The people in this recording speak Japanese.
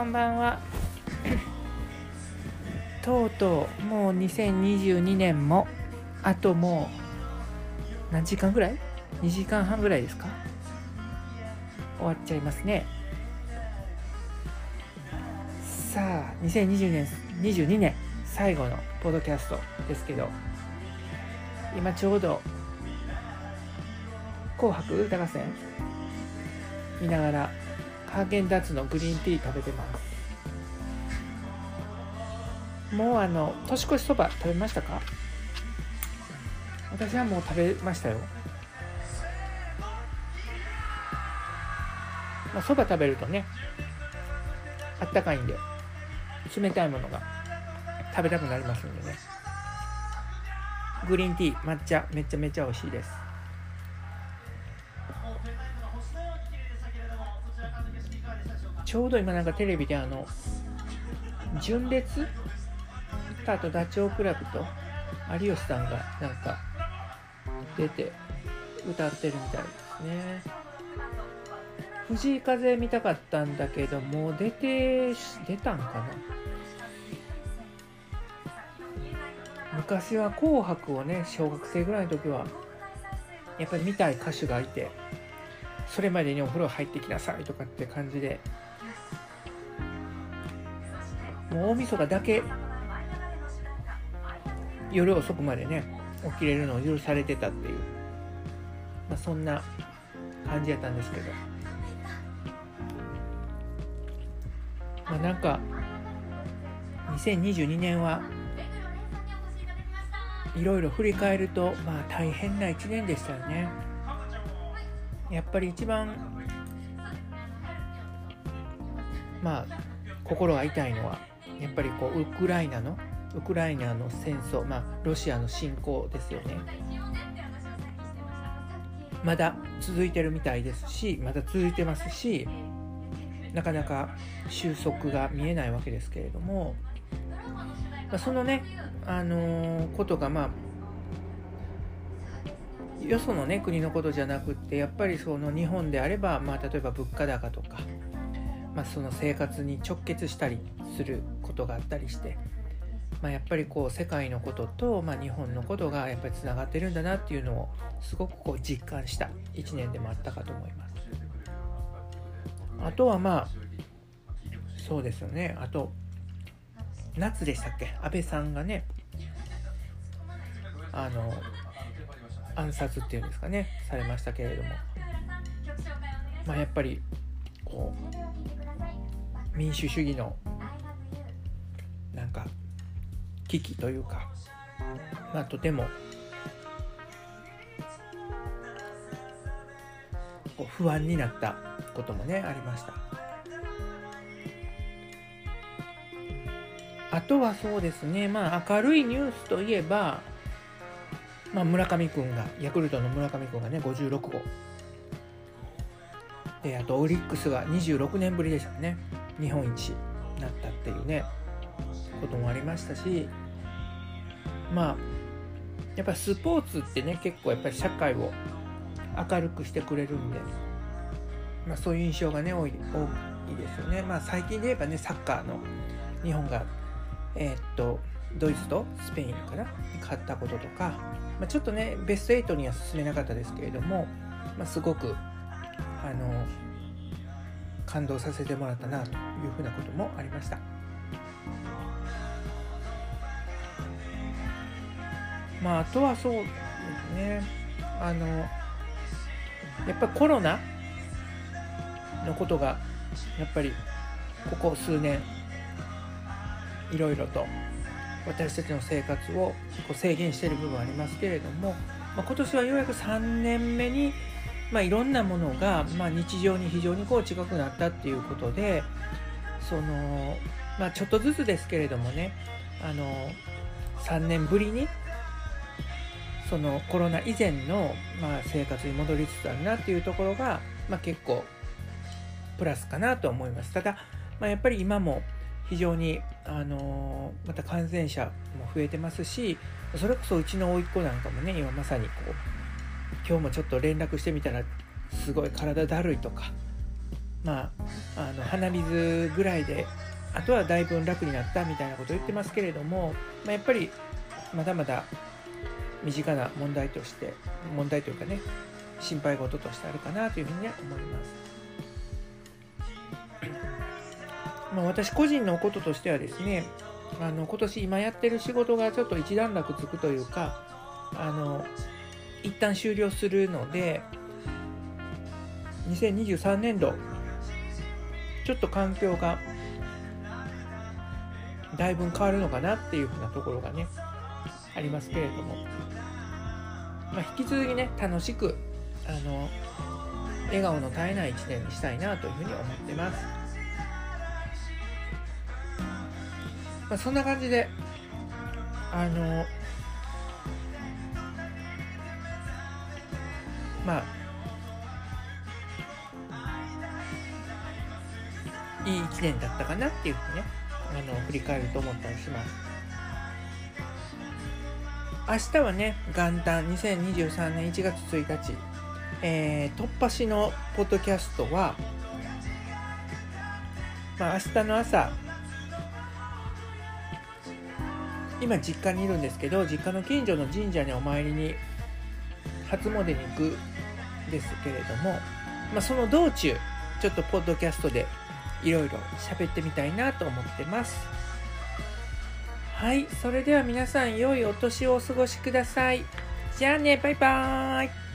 こんばんは。とうとうもう2022年もあともう何時間ぐらい ?2 時間半ぐらいですか？終わっちゃいますね。さあ2020年22年最後のポッドキャストですけど今ちょうど「紅白歌合戦」見ながらハーゲンダッツのグリーンティー食べてます。もうあの年越しそば食べましたか？私はもう食べましたよ。まあそば食べるとねあったかいんで冷たいものが食べたくなりますんでね。グリーンティー抹茶めちゃめちゃ美味しいです。ちょうど今なんかテレビであの純烈？あとダチョウ倶楽部と有吉さんがなんか出て歌ってるみたいですね。藤井風見たかったんだけどもう出て出たんかな？昔は「紅白」をね小学生ぐらいの時はやっぱり見たい歌手がいてそれまでにお風呂入ってきなさいとかって感じでもう大晦日だけ夜遅くまでね起きれるのを許されてたっていう、まあ、そんな感じやったんですけど、まあ、なんか2022年はいろいろ振り返るとまあ大変な1年でしたよね。やっぱり一番まあ心が痛いのはやっぱりこうウクライナのウクライナの戦争、まあ、ロシアの侵攻ですよね。まだ続いてるみたいですしまだ続いてますしなかなか収束が見えないわけですけれども、まあ、そのね、あのー、ことがまあよそのね国のことじゃなくってやっぱりその日本であれば、まあ、例えば物価高とか、まあ、その生活に直結したりすることがあったりして、まあ、やっぱりこう世界のことと、まあ、日本のことがやっぱりつながってるんだなっていうのをすごくこう実感した。1年でもあったかと思います。あとはまあそうですよね。あと夏でしたっけ？安倍さんがねあの暗殺っていうんですかねされましたけれども。まあやっぱりこう民主主義のなんか危機というか、まあ、とてもこう不安になったこともねありました。あとはそうですねまあ明るいニュースといえば、まあ、村上君がヤクルトの村上君がね56号。であとオリックスが26年ぶりでしたね。日本一になったっていうねこともありましたしまあやっぱスポーツってね結構やっぱり社会を明るくしてくれるんで、まあ、そういう印象がね多い多いですよね。まあ、最近で言えばねサッカーの日本が、えー、っとドイツとスペインかな勝ったこととか、まあ、ちょっとねベスト8には進めなかったですけれども、まあ、すごくあの感動させてもらったなというふうなこともありました。まあ、あとはそうですね。あの、やっぱりコロナのことが、やっぱり、ここ数年、いろいろと私たちの生活をこう制限している部分はありますけれども、まあ、今年はようやく3年目に、まあ、いろんなものが、まあ、日常に非常にこう近くなったっていうことでその、まあ、ちょっとずつですけれどもねあの3年ぶりにそのコロナ以前の、まあ、生活に戻りつつあるなっていうところが、まあ、結構プラスかなと思います。ただ、まあ、やっぱり今も非常に、あの、また感染者も増えてますしそれこそうちの甥っ子なんかもね今まさにこう今日もちょっと連絡してみたらすごい体だるいとかまあ、あの鼻水ぐらいであとはだいぶ楽になったみたいなことを言ってますけれども、まあ、やっぱりまだまだ身近な問題として問題というかね心配事としてあるかなというふうには思います。まあ、私個人のこととしてはですねあの今年今やってる仕事がちょっと一段落つくというかあの一旦終了するので2023年度ちょっと環境がだいぶ変わるのかなっていうふうなところがねありますけれども、まあ、引き続きね楽しくあの笑顔の絶えない一年にしたいなというふうに思ってます。まあ、そんな感じであのまあいい1年だったかなっていうふうにねあの振り返ると思ったりします。明日はね元旦2023年1月1日、えー、突破しのポッドキャストは、まあ、明日の朝今実家にいるんですけど実家の近所の神社にお参りに初詣に行くですけれども、まあ、その道中ちょっとポッドキャストでいろいろ喋ってみたいなと思ってます。はいそれでは皆さん良いお年をお過ごしください。じゃあねバイバーイ。